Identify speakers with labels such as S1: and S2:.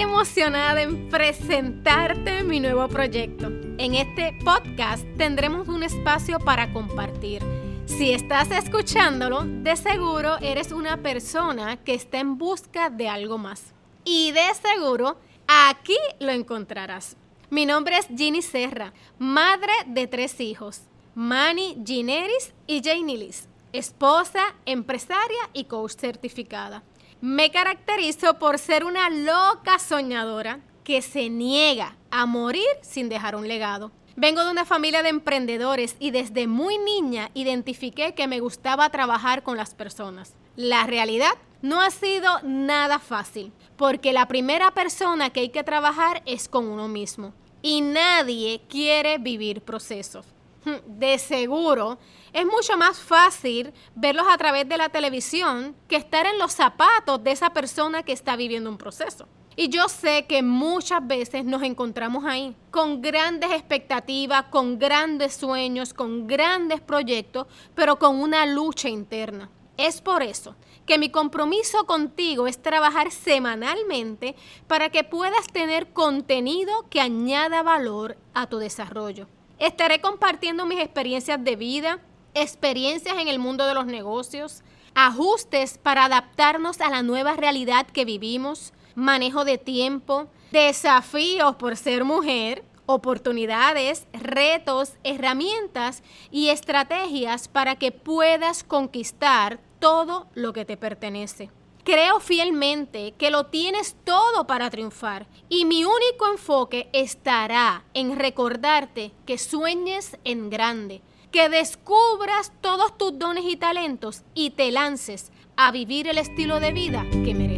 S1: emocionada en presentarte mi nuevo proyecto. En este podcast tendremos un espacio para compartir. Si estás escuchándolo, de seguro eres una persona que está en busca de algo más. Y de seguro, aquí lo encontrarás. Mi nombre es Ginny Serra, madre de tres hijos, Manny, Gineris y Janie esposa, empresaria y coach certificada. Me caracterizo por ser una loca soñadora que se niega a morir sin dejar un legado. Vengo de una familia de emprendedores y desde muy niña identifiqué que me gustaba trabajar con las personas. La realidad no ha sido nada fácil, porque la primera persona que hay que trabajar es con uno mismo. Y nadie quiere vivir procesos. De seguro, es mucho más fácil verlos a través de la televisión que estar en los zapatos de esa persona que está viviendo un proceso. Y yo sé que muchas veces nos encontramos ahí, con grandes expectativas, con grandes sueños, con grandes proyectos, pero con una lucha interna. Es por eso que mi compromiso contigo es trabajar semanalmente para que puedas tener contenido que añada valor a tu desarrollo. Estaré compartiendo mis experiencias de vida, experiencias en el mundo de los negocios, ajustes para adaptarnos a la nueva realidad que vivimos, manejo de tiempo, desafíos por ser mujer, oportunidades, retos, herramientas y estrategias para que puedas conquistar todo lo que te pertenece. Creo fielmente que lo tienes todo para triunfar y mi único enfoque estará en recordarte que sueñes en grande, que descubras todos tus dones y talentos y te lances a vivir el estilo de vida que mereces.